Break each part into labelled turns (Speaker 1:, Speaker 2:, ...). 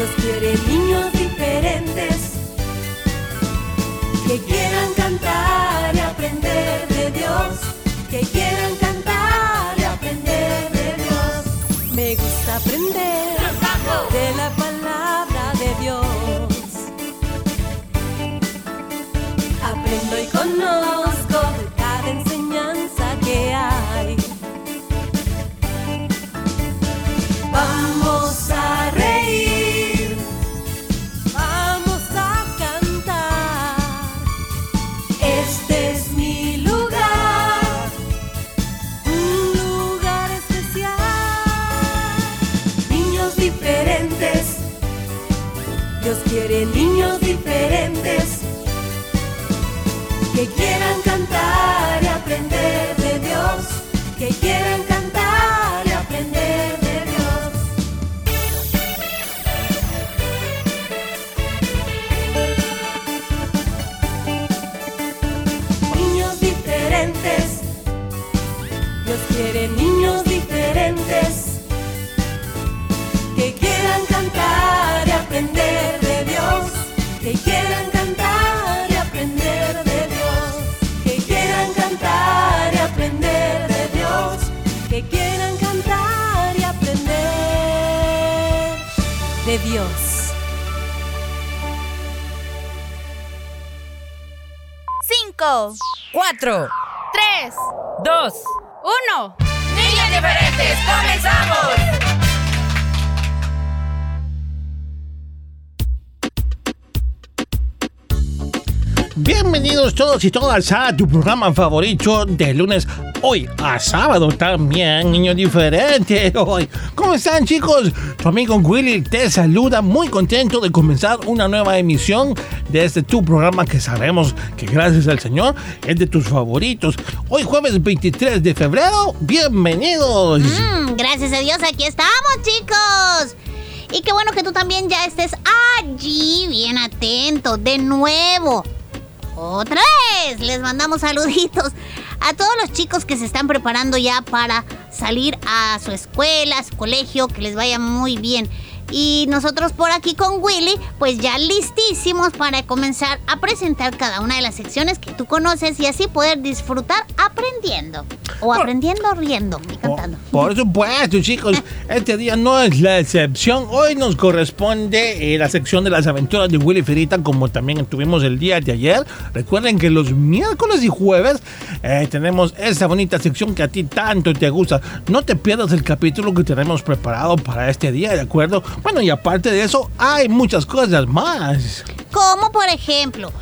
Speaker 1: Dios quiere niños diferentes que quieran cantar y aprender de Dios, que quieran cantar y aprender de Dios. Me gusta aprender de la palabra de Dios. Aprendo y conozco que quieran cantar y aprender de Dios, que quieran cantar Dios.
Speaker 2: Cinco,
Speaker 3: Cuatro,
Speaker 2: tres,
Speaker 3: dos,
Speaker 2: uno.
Speaker 3: niños diferentes, comenzamos.
Speaker 4: Bienvenidos todos y todas a tu programa favorito de lunes, hoy a sábado también, niños diferentes. Hoy, ¿cómo están chicos? Tu amigo Willy te saluda, muy contento de comenzar una nueva emisión de este tu programa que sabemos que gracias al Señor es de tus favoritos. Hoy jueves 23 de febrero, bienvenidos.
Speaker 5: Mm, gracias a Dios, aquí estamos, chicos. Y qué bueno que tú también ya estés allí, bien atento, de nuevo. Otra vez, les mandamos saluditos a todos los chicos que se están preparando ya para salir a su escuela, a su colegio, que les vaya muy bien. Y nosotros por aquí con Willy, pues ya listísimos para comenzar a presentar cada una de las secciones que tú conoces y así poder disfrutar aprendiendo. O aprendiendo riendo y cantando.
Speaker 4: Por supuesto, chicos, este día no es la excepción. Hoy nos corresponde eh, la sección de las aventuras de Willy Ferita, como también tuvimos el día de ayer. Recuerden que los miércoles y jueves eh, tenemos esa bonita sección que a ti tanto te gusta. No te pierdas el capítulo que tenemos preparado para este día, ¿de acuerdo? Bueno, y aparte de eso, hay muchas cosas más.
Speaker 5: Como por ejemplo,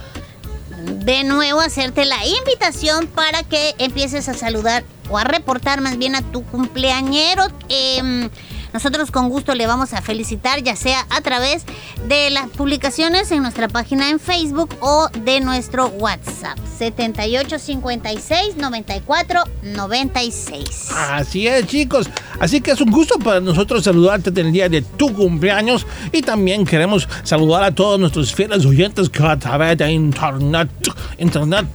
Speaker 5: de nuevo hacerte la invitación para que empieces a saludar o a reportar más bien a tu cumpleañero. Em, nosotros con gusto le vamos a felicitar, ya sea a través de las publicaciones en nuestra página en Facebook o de nuestro WhatsApp. 78 56 94 96.
Speaker 4: Así es, chicos. Así que es un gusto para nosotros saludarte en el día de tu cumpleaños y también queremos saludar a todos nuestros fieles oyentes que a través de internet, internet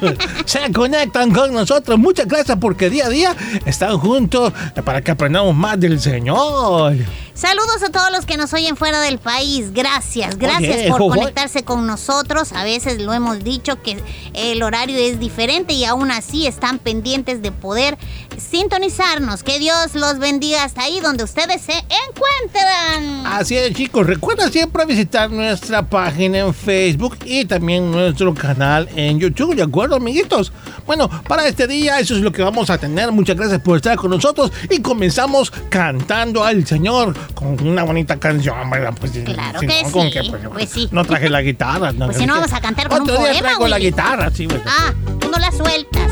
Speaker 4: se conectan con nosotros. Muchas gracias porque día a día están juntos para que aprendamos más del Señor.
Speaker 5: Saludos a todos los que nos oyen fuera del país. Gracias, gracias
Speaker 4: Oye,
Speaker 5: por conectarse con nosotros. A veces lo hemos dicho que el horario es diferente y aún así están pendientes de poder sintonizarnos. Que Dios los bendiga hasta ahí donde ustedes se encuentran.
Speaker 4: Así es, chicos. Recuerda siempre visitar nuestra página en Facebook y también nuestro canal en YouTube. ¿De acuerdo, amiguitos? Bueno, para este día eso es lo que vamos a tener. Muchas gracias por estar con nosotros y comenzamos cantando al Señor con una bonita canción, ¿verdad? Pues,
Speaker 5: Claro
Speaker 4: si
Speaker 5: que
Speaker 4: no, ¿con
Speaker 5: sí,
Speaker 4: qué? Pues,
Speaker 5: pues sí.
Speaker 4: No traje la guitarra. No,
Speaker 5: Pues si no, vamos a cantar con un
Speaker 4: Otro día
Speaker 5: poema,
Speaker 4: traigo la
Speaker 5: Willy.
Speaker 4: guitarra, sí, ¿verdad?
Speaker 5: Ah, tú no la sueltas.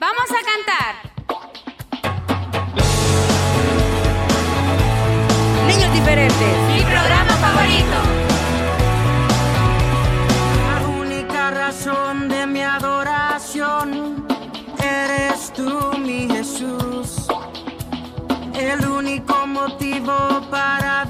Speaker 2: Vamos a cantar.
Speaker 3: Niños diferentes.
Speaker 2: Mi programa favorito.
Speaker 6: La única razón de mi adoración eres tú, único motivo para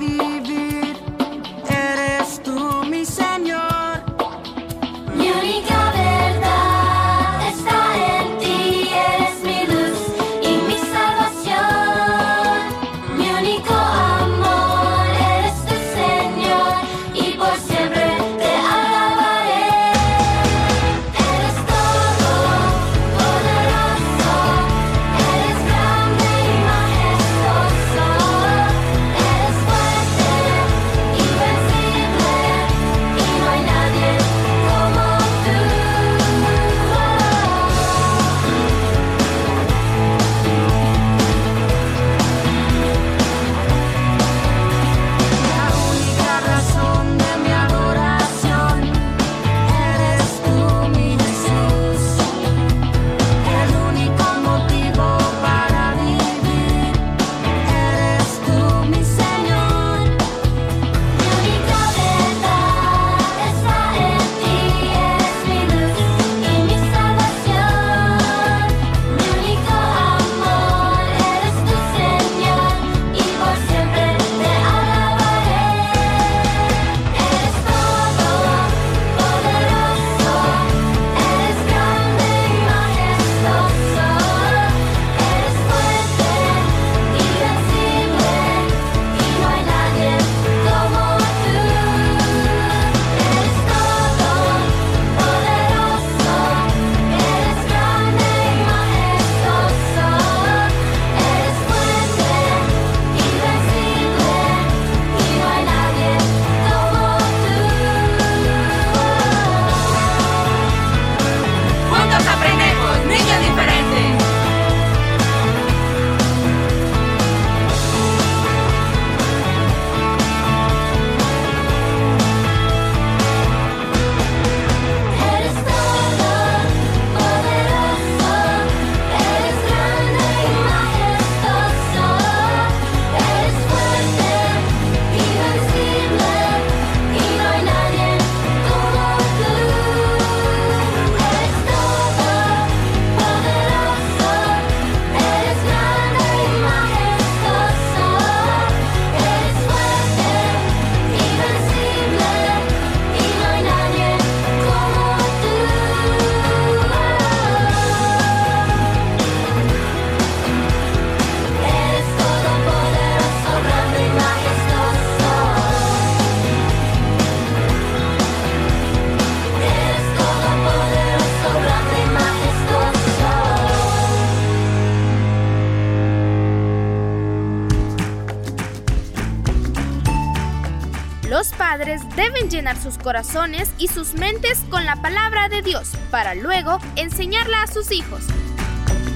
Speaker 2: corazones y sus mentes con la palabra de Dios para luego enseñarla a sus hijos.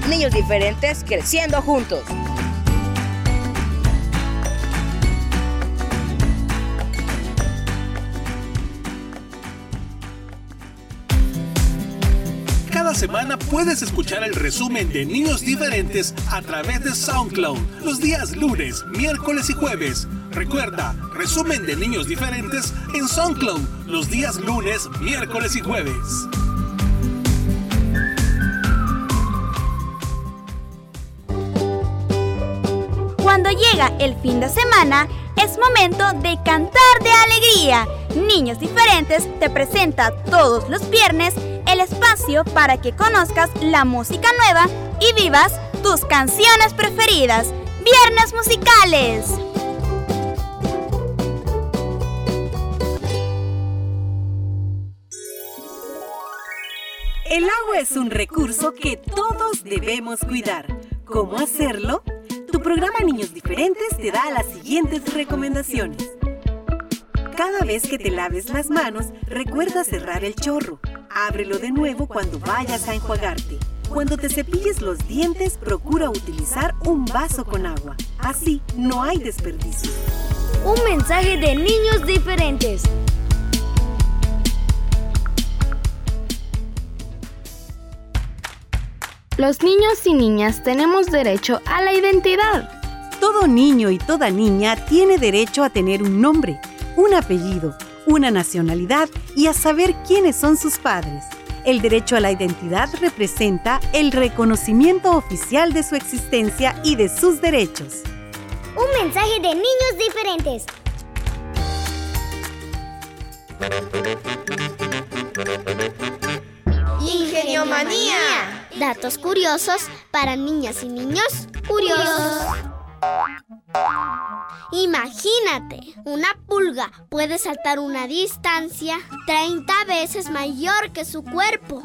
Speaker 3: Niños diferentes creciendo juntos.
Speaker 7: Cada semana puedes escuchar el resumen de Niños Diferentes a través de SoundCloud los días lunes, miércoles y jueves. Recuerda, resumen de Niños Diferentes en SoundCloud los días lunes, miércoles y jueves.
Speaker 8: Cuando llega el fin de semana, es momento de cantar de alegría. Niños Diferentes te presenta todos los viernes el espacio para que conozcas la música nueva y vivas tus canciones preferidas. Viernes musicales.
Speaker 9: El agua es un recurso que todos debemos cuidar. ¿Cómo hacerlo? Tu programa Niños Diferentes te da las siguientes recomendaciones. Cada vez que te laves las manos, recuerda cerrar el chorro. Ábrelo de nuevo cuando vayas a enjuagarte. Cuando te cepilles los dientes, procura utilizar un vaso con agua. Así no hay desperdicio.
Speaker 8: Un mensaje de niños diferentes.
Speaker 10: Los niños y niñas tenemos derecho a la identidad.
Speaker 9: Todo niño y toda niña tiene derecho a tener un nombre, un apellido, una nacionalidad y a saber quiénes son sus padres. El derecho a la identidad representa el reconocimiento oficial de su existencia y de sus derechos.
Speaker 8: Un mensaje de niños diferentes.
Speaker 2: Ingeniomanía.
Speaker 8: Datos curiosos para niñas y niños curiosos. Imagínate, una pulga puede saltar una distancia 30 veces mayor que su cuerpo.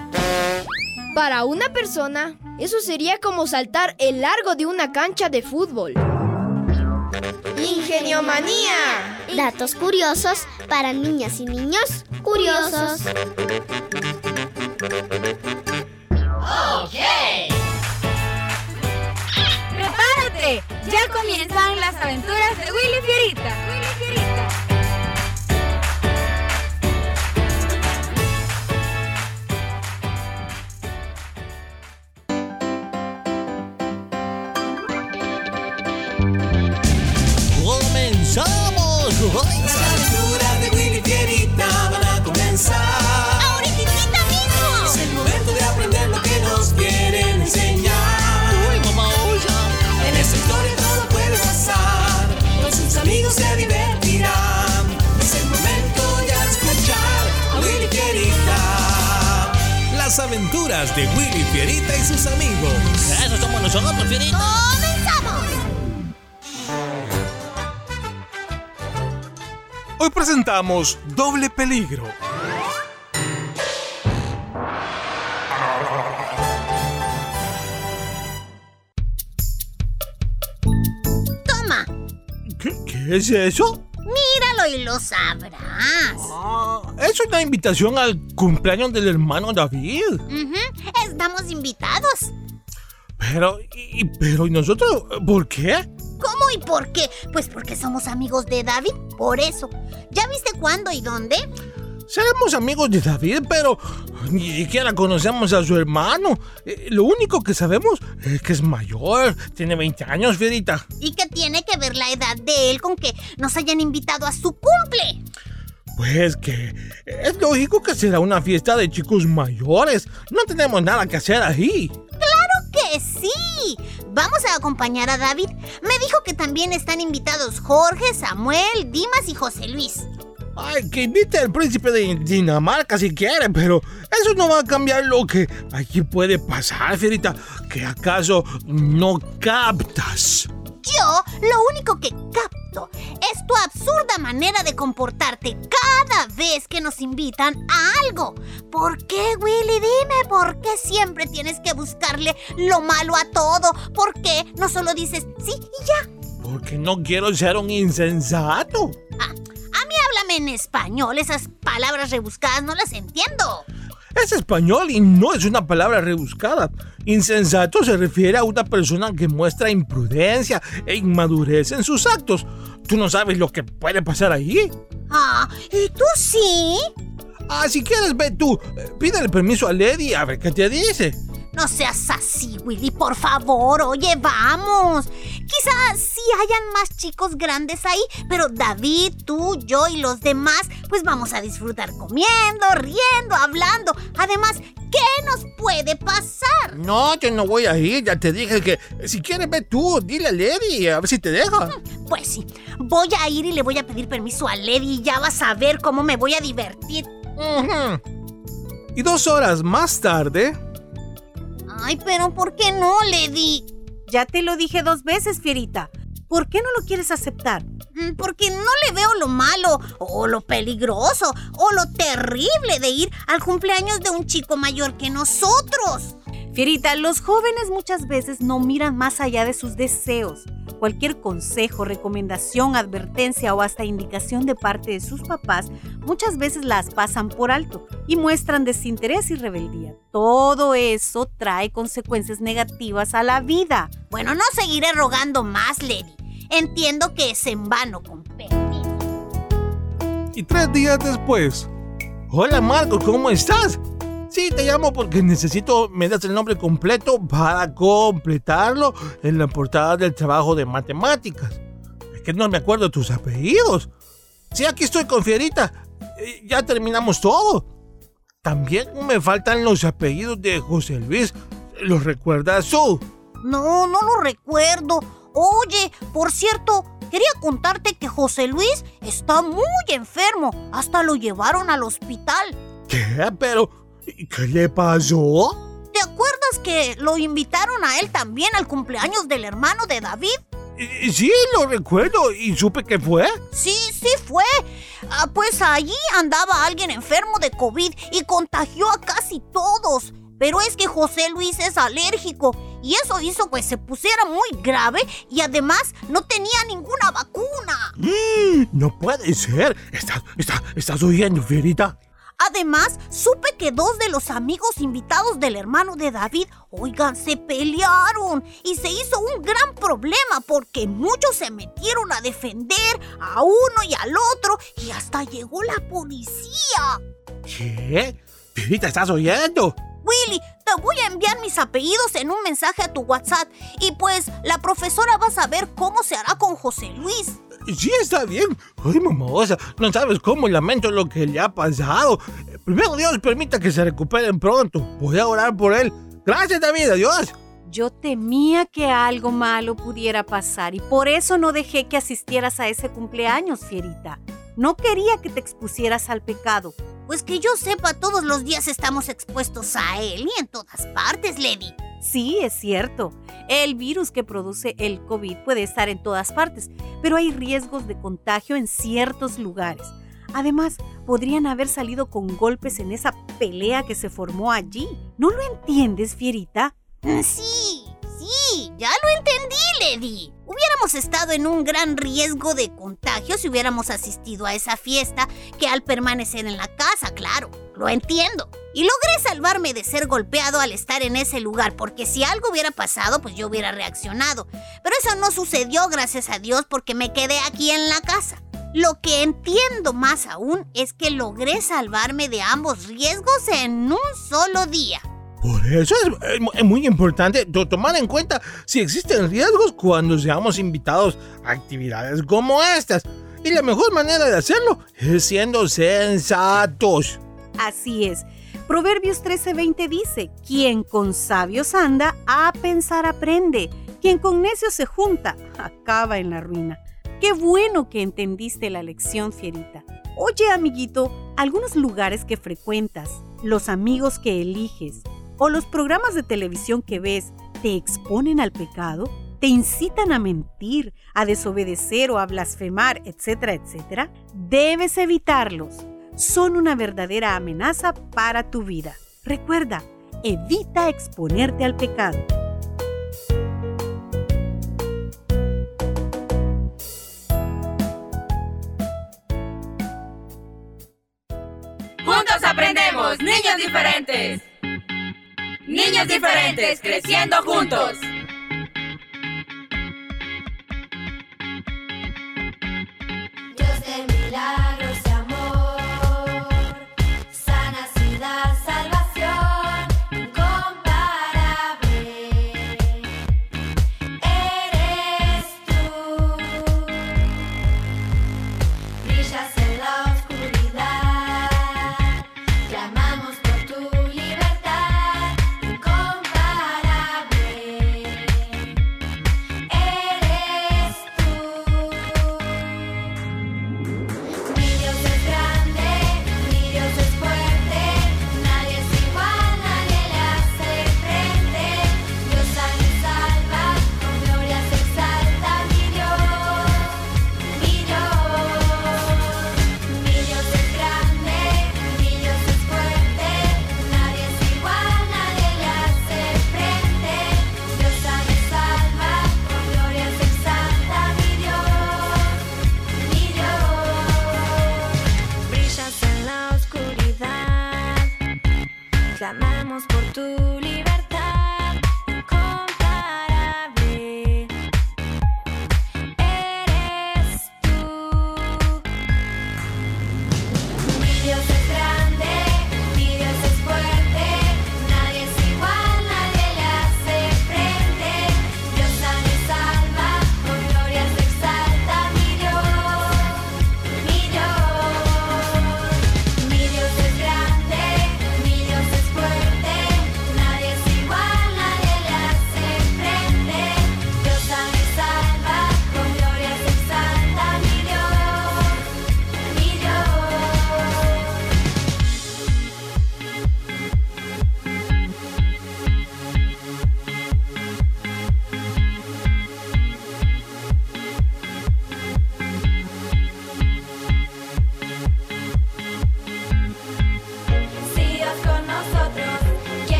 Speaker 10: Para una persona, eso sería como saltar el largo de una cancha de fútbol.
Speaker 2: Ingeniomanía.
Speaker 8: Datos curiosos para niñas y niños curiosos.
Speaker 2: ¡Prepárate! Ya comienzan las aventuras de Willy Fierita. Willy Fierita.
Speaker 4: ¡Comenzamos!
Speaker 7: Aventuras de Willy Fierita y sus amigos.
Speaker 4: Eso somos nosotros, Fierita.
Speaker 5: ¡Comenzamos!
Speaker 7: Hoy presentamos Doble Peligro.
Speaker 5: Toma,
Speaker 4: ¿Qué, qué es eso?
Speaker 5: míralo y lo sabrás.
Speaker 4: Ah, es una invitación al cumpleaños del hermano David.
Speaker 5: Estamos invitados.
Speaker 4: Pero, y, pero, ¿y nosotros? ¿Por qué?
Speaker 5: ¿Cómo y por qué? Pues porque somos amigos de David, por eso. ¿Ya viste cuándo y dónde?
Speaker 4: Seremos amigos de David, pero ni siquiera conocemos a su hermano. Eh, lo único que sabemos es que es mayor, tiene 20 años, Fierita.
Speaker 5: ¿Y qué tiene que ver la edad de él con que nos hayan invitado a su cumple?
Speaker 4: Pues que es lógico que será una fiesta de chicos mayores. No tenemos nada que hacer ahí.
Speaker 5: ¡Claro que sí! Vamos a acompañar a David. Me dijo que también están invitados Jorge, Samuel, Dimas y José Luis.
Speaker 4: Ay, que invite al príncipe de Dinamarca si quiere, pero eso no va a cambiar lo que aquí puede pasar, Fierita. ¿Que acaso no captas?
Speaker 5: Yo lo único que capto es tu absurda manera de comportarte cada vez que nos invitan a algo. ¿Por qué, Willy? Dime, ¿por qué siempre tienes que buscarle lo malo a todo? ¿Por qué no solo dices sí y ya?
Speaker 4: Porque no quiero ser un insensato.
Speaker 5: Ah, a mí háblame háblame en español. Esas palabras rebuscadas no las entiendo.
Speaker 4: Es español y no es una palabra rebuscada. Insensato se refiere a una persona que muestra imprudencia e inmadurez en sus actos. ¿Tú no sabes lo que puede pasar ahí?
Speaker 5: Ah, ¿y tú sí?
Speaker 4: Ah, si quieres, ve tú. Eh, Pídele permiso a Lady a ver qué te dice.
Speaker 5: No seas así, Willy, por favor. Oye, vamos. Quizás sí hayan más chicos grandes ahí, pero David, tú, yo y los demás, pues vamos a disfrutar comiendo, riendo, hablando. Además, ¿qué nos puede pasar?
Speaker 4: No, yo no voy a ir. Ya te dije que si quieres, ve tú. Dile a Lady a ver si te deja.
Speaker 5: Pues sí, voy a ir y le voy a pedir permiso a Lady y ya vas a ver cómo me voy a divertir.
Speaker 4: Y dos horas más tarde.
Speaker 5: Ay, pero ¿por qué no, Lady?
Speaker 9: Ya te lo dije dos veces, Fierita. ¿Por qué no lo quieres aceptar?
Speaker 5: Mm, Porque no le veo lo malo, o lo peligroso, o lo terrible de ir al cumpleaños de un chico mayor que nosotros.
Speaker 9: Fierita, los jóvenes muchas veces no miran más allá de sus deseos. Cualquier consejo, recomendación, advertencia o hasta indicación de parte de sus papás muchas veces las pasan por alto y muestran desinterés y rebeldía. Todo eso trae consecuencias negativas a la vida.
Speaker 5: Bueno, no seguiré rogando más, Lady. Entiendo que es en vano, con permiso.
Speaker 4: Y tres días después. Hola Marco, ¿cómo estás? Sí, te llamo porque necesito me das el nombre completo para completarlo en la portada del trabajo de matemáticas. Es que no me acuerdo tus apellidos. Sí, aquí estoy con Fierita. Eh, Ya terminamos todo. También me faltan los apellidos de José Luis. ¿Los recuerdas tú?
Speaker 5: No, no lo recuerdo. Oye, por cierto, quería contarte que José Luis está muy enfermo. Hasta lo llevaron al hospital.
Speaker 4: ¿Qué? Pero, ¿qué le pasó?
Speaker 5: ¿Te acuerdas que lo invitaron a él también al cumpleaños del hermano de David?
Speaker 4: Sí, lo recuerdo y supe que fue.
Speaker 5: Sí, sí fue. Ah, pues allí andaba alguien enfermo de COVID y contagió a casi todos. Pero es que José Luis es alérgico y eso hizo que se pusiera muy grave y además no tenía ninguna vacuna.
Speaker 4: Mm, No puede ser. ¿Estás, está- estás oyendo, Fierita?
Speaker 5: Además, supe que dos de los amigos invitados del hermano de David, oigan, se pelearon y se hizo un gran problema porque muchos se metieron a defender a uno y al otro y hasta llegó la policía.
Speaker 4: ¿Qué? Fierita, ¿estás oyendo?
Speaker 5: Willy, te voy a enviar mis apellidos en un mensaje a tu WhatsApp y pues la profesora va a saber cómo se hará con José Luis.
Speaker 4: Sí, está bien. Ay, mamosa, no sabes cómo lamento lo que le ha pasado. Primero Dios permita que se recuperen pronto. Voy a orar por él. Gracias, David. Adiós.
Speaker 9: Yo temía que algo malo pudiera pasar y por eso no dejé que asistieras a ese cumpleaños, Fierita. No quería que te expusieras al pecado.
Speaker 5: Pues que yo sepa, todos los días estamos expuestos a él y en todas partes, Lady.
Speaker 9: Sí, es cierto. El virus que produce el COVID puede estar en todas partes, pero hay riesgos de contagio en ciertos lugares. Además, podrían haber salido con golpes en esa pelea que se formó allí. ¿No lo entiendes, Fierita?
Speaker 5: Mm, Sí, sí, ya lo entendí, Lady. Hubiéramos estado en un gran riesgo de contagio si hubiéramos asistido a esa fiesta que al permanecer en la casa, claro. Lo entiendo. Y logré salvarme de ser golpeado al estar en ese lugar, porque si algo hubiera pasado, pues yo hubiera reaccionado. Pero eso no sucedió, gracias a Dios, porque me quedé aquí en la casa. Lo que entiendo más aún es que logré salvarme de ambos riesgos en un solo día.
Speaker 4: Por eso es, es mu- es muy importante to- tomar en cuenta si existen riesgos cuando seamos invitados a actividades como estas. Y la mejor manera de hacerlo es siendo sensatos.
Speaker 9: Así es. Proverbios 13:20 dice, quien con sabios anda, a pensar aprende. Quien con necios se junta, acaba en la ruina. Qué bueno que entendiste la lección, Fierita. Oye, amiguito, algunos lugares que frecuentas, los amigos que eliges o los programas de televisión que ves, ¿te exponen al pecado? ¿Te incitan a mentir, a desobedecer o a blasfemar, etcétera, etcétera? Debes evitarlos son una verdadera amenaza para tu vida. Recuerda, evita exponerte al pecado.
Speaker 11: aprendemos, niños diferentes. Niños diferentes, creciendo juntos.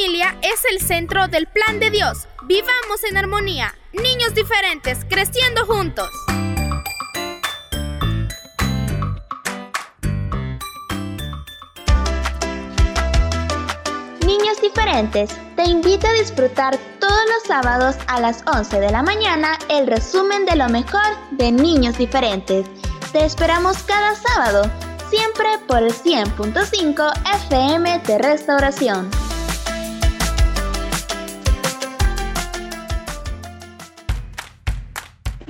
Speaker 2: Familia es el centro del plan de Dios. Vivamos en armonía. Niños diferentes, creciendo juntos.
Speaker 12: Niños diferentes, te invito a disfrutar todos los sábados a las 11 de la mañana el resumen de lo mejor de Niños diferentes. Te esperamos cada sábado, siempre por el 100.5 FM de Restauración.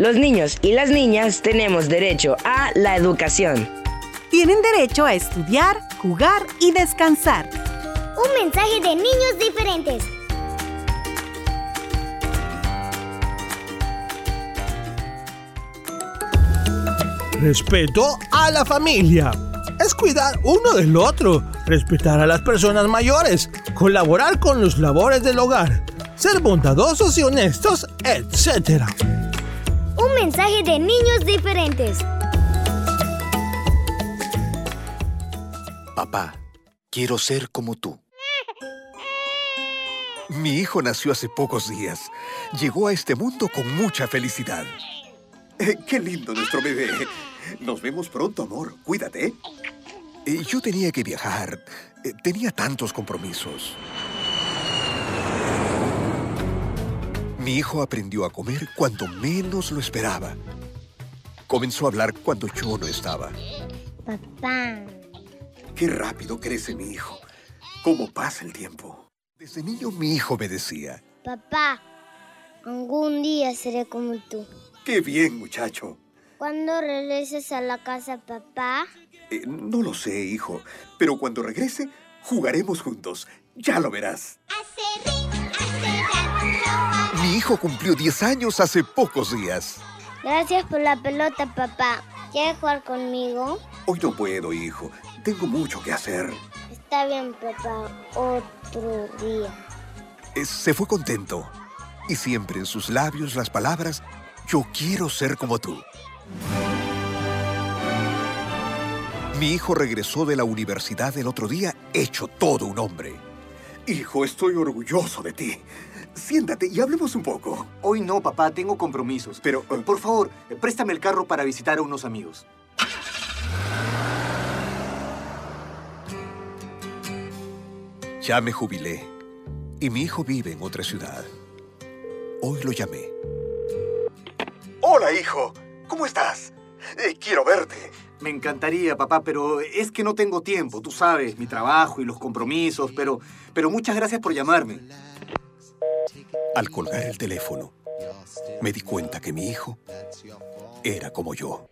Speaker 3: Los niños y las niñas tenemos derecho a la educación.
Speaker 9: Tienen derecho a estudiar, jugar y descansar.
Speaker 13: Un mensaje de niños diferentes.
Speaker 4: Respeto a la familia. Es cuidar uno del otro, respetar a las personas mayores, colaborar con los labores del hogar, ser bondadosos y honestos, etc.
Speaker 13: Un mensaje de niños diferentes.
Speaker 14: Papá, quiero ser como tú. Mi hijo nació hace pocos días. Llegó a este mundo con mucha felicidad. Eh, qué lindo nuestro bebé. Nos vemos pronto, amor. Cuídate. Eh, Yo tenía que viajar. Eh, Tenía tantos compromisos. Mi hijo aprendió a comer cuando menos lo esperaba. Comenzó a hablar cuando yo no estaba.
Speaker 13: Papá.
Speaker 14: Qué rápido crece mi hijo. ¿Cómo pasa el tiempo? Desde niño mi hijo me decía,
Speaker 13: Papá. Algún día seré como tú.
Speaker 14: qué bien muchacho.
Speaker 13: Cuando regreses a la casa, papá.
Speaker 14: Eh, no lo sé, hijo, pero cuando regrese, jugaremos juntos. Ya lo verás. Mi hijo cumplió 10 años hace pocos días.
Speaker 13: Gracias por la pelota, papá. ¿Quieres jugar conmigo?
Speaker 14: Hoy no puedo, hijo. Tengo mucho que hacer.
Speaker 13: Está bien, papá. Otro día.
Speaker 14: Eh, Se fue contento. Y siempre en sus labios las palabras, yo quiero ser como tú. Mi hijo regresó de la universidad el otro día hecho todo un hombre. Hijo, estoy orgulloso de ti. Siéntate y hablemos un poco.
Speaker 15: Hoy no, papá, tengo compromisos. Pero, eh, por favor, préstame el carro para visitar a unos amigos.
Speaker 14: Ya me jubilé y mi hijo vive en otra ciudad. Hoy lo llamé. Hola, hijo. ¿Cómo estás? Eh, quiero verte.
Speaker 15: Me encantaría, papá, pero es que no tengo tiempo, tú sabes, mi trabajo y los compromisos, pero, pero muchas gracias por llamarme.
Speaker 14: Al colgar el teléfono, me di cuenta que mi hijo era como yo.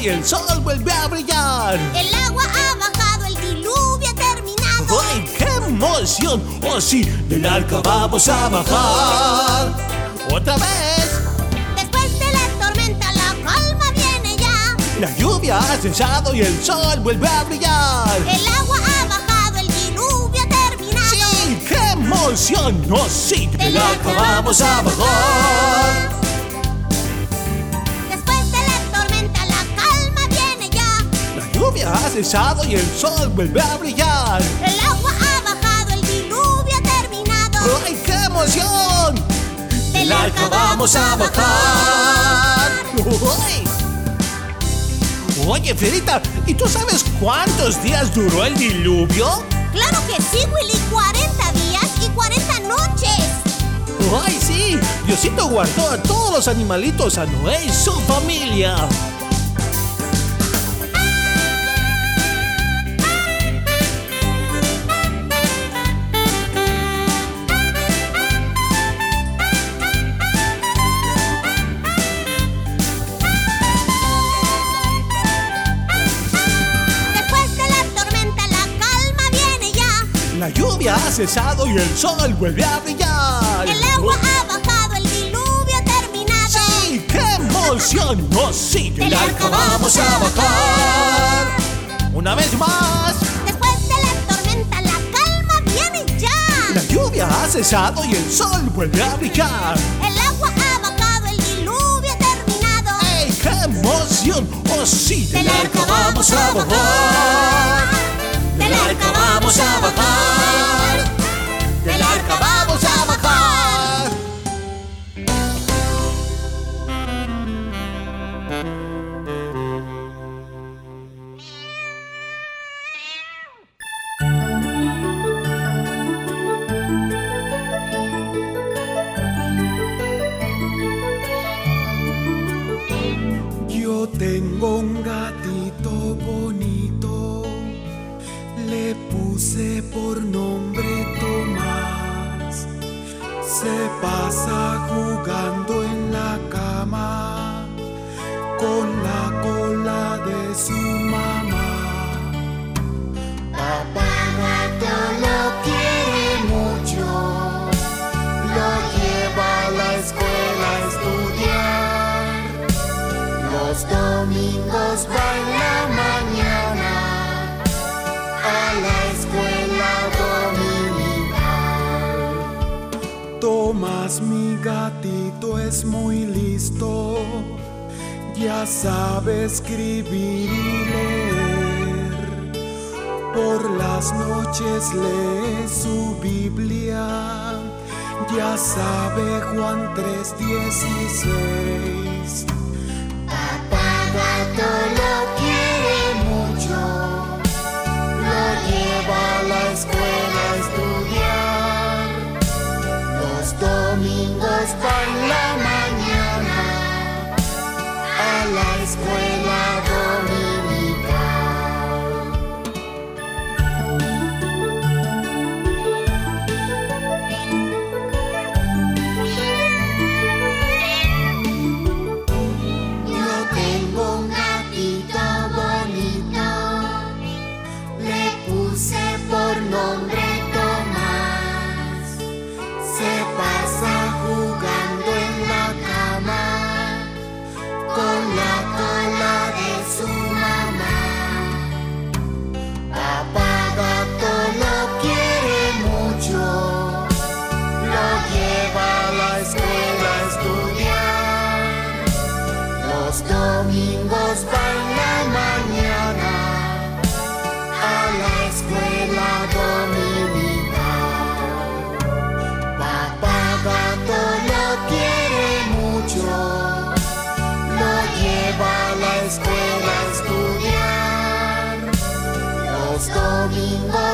Speaker 13: Y
Speaker 16: el
Speaker 4: sol vuelve a brillar.
Speaker 5: El agua ha bajado, el diluvio ha terminado.
Speaker 4: ¡Ay, qué emoción! ¡Oh, sí! Del arca vamos a bajar. ¡Otra vez!
Speaker 5: Después de la tormenta, la calma viene ya.
Speaker 4: La lluvia ha cesado y el sol vuelve a brillar.
Speaker 5: El agua ha bajado, el diluvio ha terminado.
Speaker 4: ¡Sí! ¡Qué emoción! ¡Oh, sí! Del arca vamos a bajar. Cesado y el sol vuelve a brillar.
Speaker 5: El agua ha bajado, el diluvio ha terminado.
Speaker 4: ¡Ay, qué emoción!
Speaker 5: Del
Speaker 4: arca vamos a bajar. Oye, Fierita, ¿y tú sabes cuántos días duró el diluvio?
Speaker 5: Claro que sí, Willy. 40 días y 40 noches.
Speaker 4: ¡Ay, sí! Diosito guardó a todos los animalitos, a Noé y su familia. Cesado y el sol vuelve a brillar.
Speaker 5: El agua ha bajado, el diluvio ha terminado.
Speaker 4: ¡Sí! ¡Qué emoción! ¡Oh, sí! Del arca vamos a bajar. Una vez más.
Speaker 5: Después de la tormenta, la calma viene ya.
Speaker 4: La lluvia ha cesado y el sol vuelve a brillar.
Speaker 5: El agua ha bajado, el diluvio ha terminado.
Speaker 4: ¡Ey, qué emoción! ¡Oh, sí! Del arca vamos a bajar. Del arca vamos a bajar.
Speaker 17: Tengo un gatito bonito, le puse por nombre Tomás. Se pasa jugando en la cama con la cola de su mamá. Papá Tomás, mi gatito es muy listo, ya sabe escribir y leer. Por las noches lee su Biblia, ya sabe Juan 3:16. Domingos va en la mañana a la escuela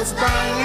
Speaker 17: domingos va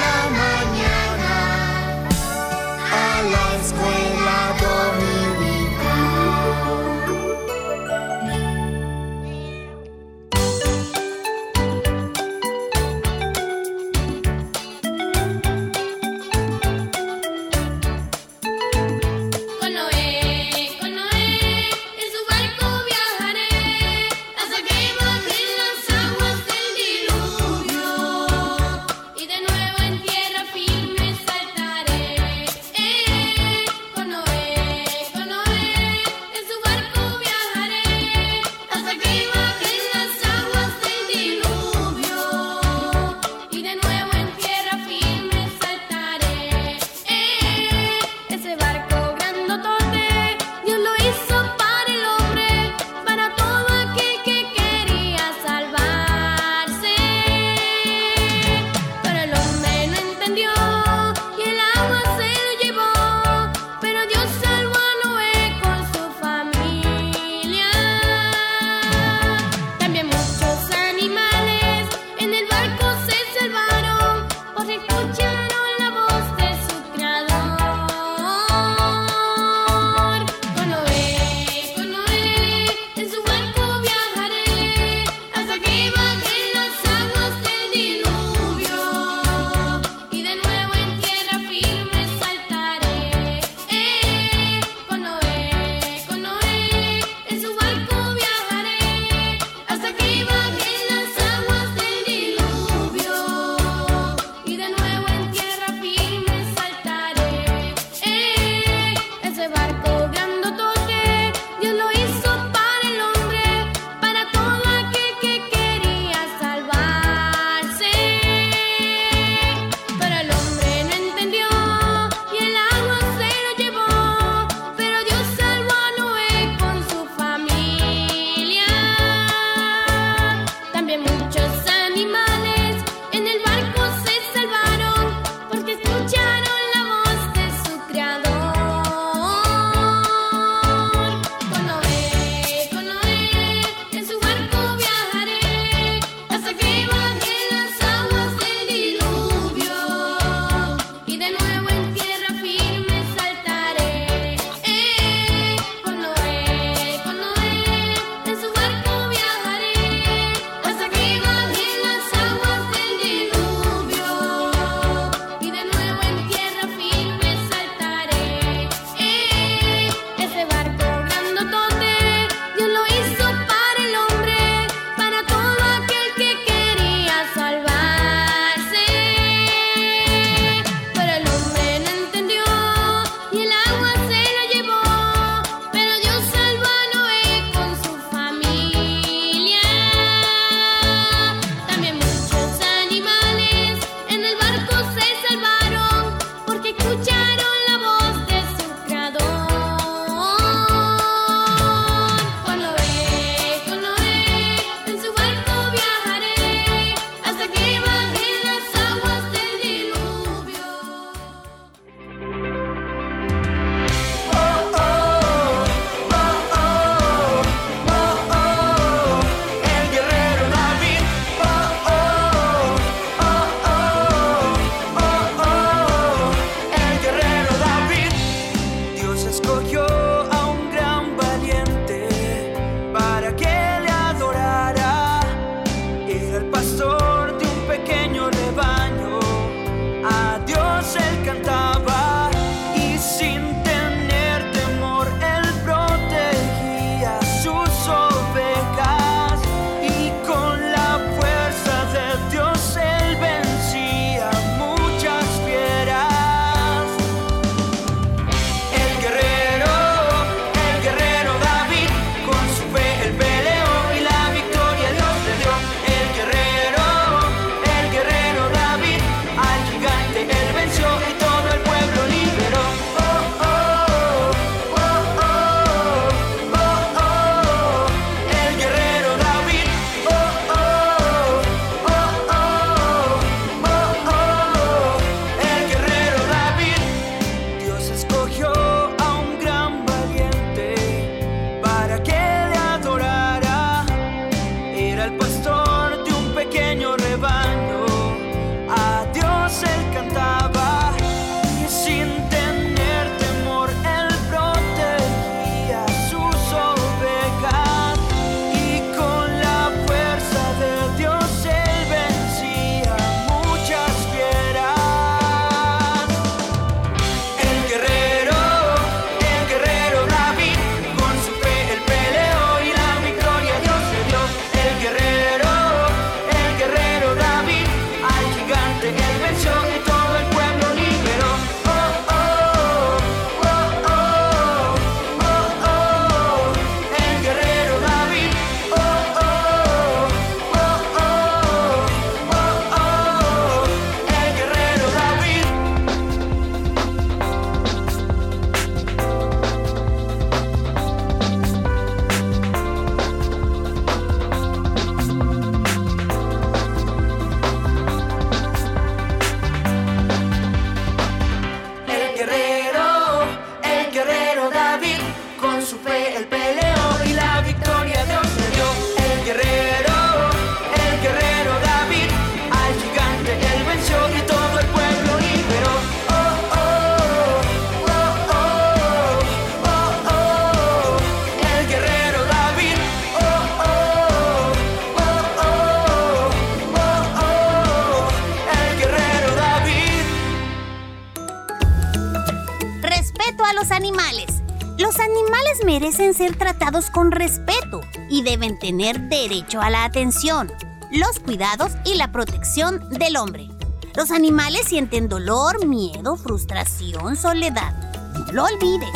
Speaker 18: con
Speaker 5: respeto y deben tener derecho a la atención, los cuidados y la protección del hombre. Los animales sienten dolor, miedo, frustración, soledad. No lo olvides.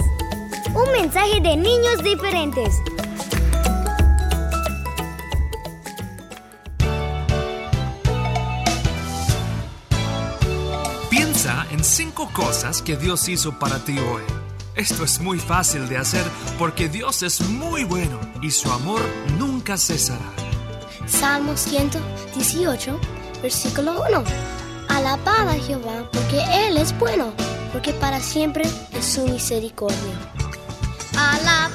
Speaker 19: Un mensaje de niños diferentes.
Speaker 20: Piensa en cinco cosas que Dios hizo para ti hoy. Esto es muy fácil de hacer porque Dios es muy bueno y su amor nunca cesará.
Speaker 18: Salmo 118, versículo 1. Alabad a Jehová porque Él es bueno, porque para siempre es su misericordia.
Speaker 11: Alabad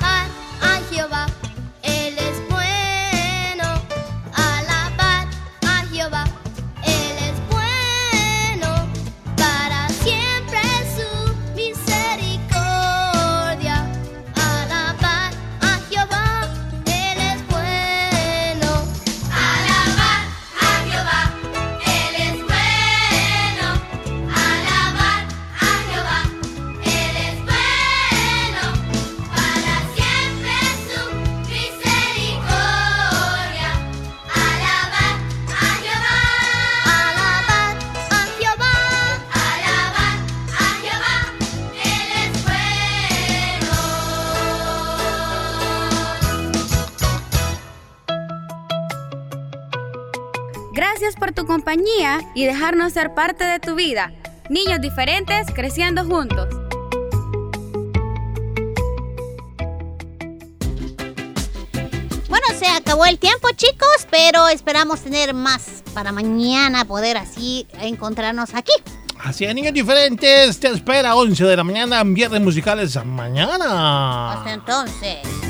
Speaker 2: compañía y dejarnos ser parte de tu vida. Niños diferentes creciendo juntos.
Speaker 5: Bueno, se acabó el tiempo, chicos, pero esperamos tener más para mañana poder así encontrarnos aquí.
Speaker 21: Así es, niños diferentes, te espera 11 de la mañana en Viernes Musicales mañana.
Speaker 5: Hasta entonces.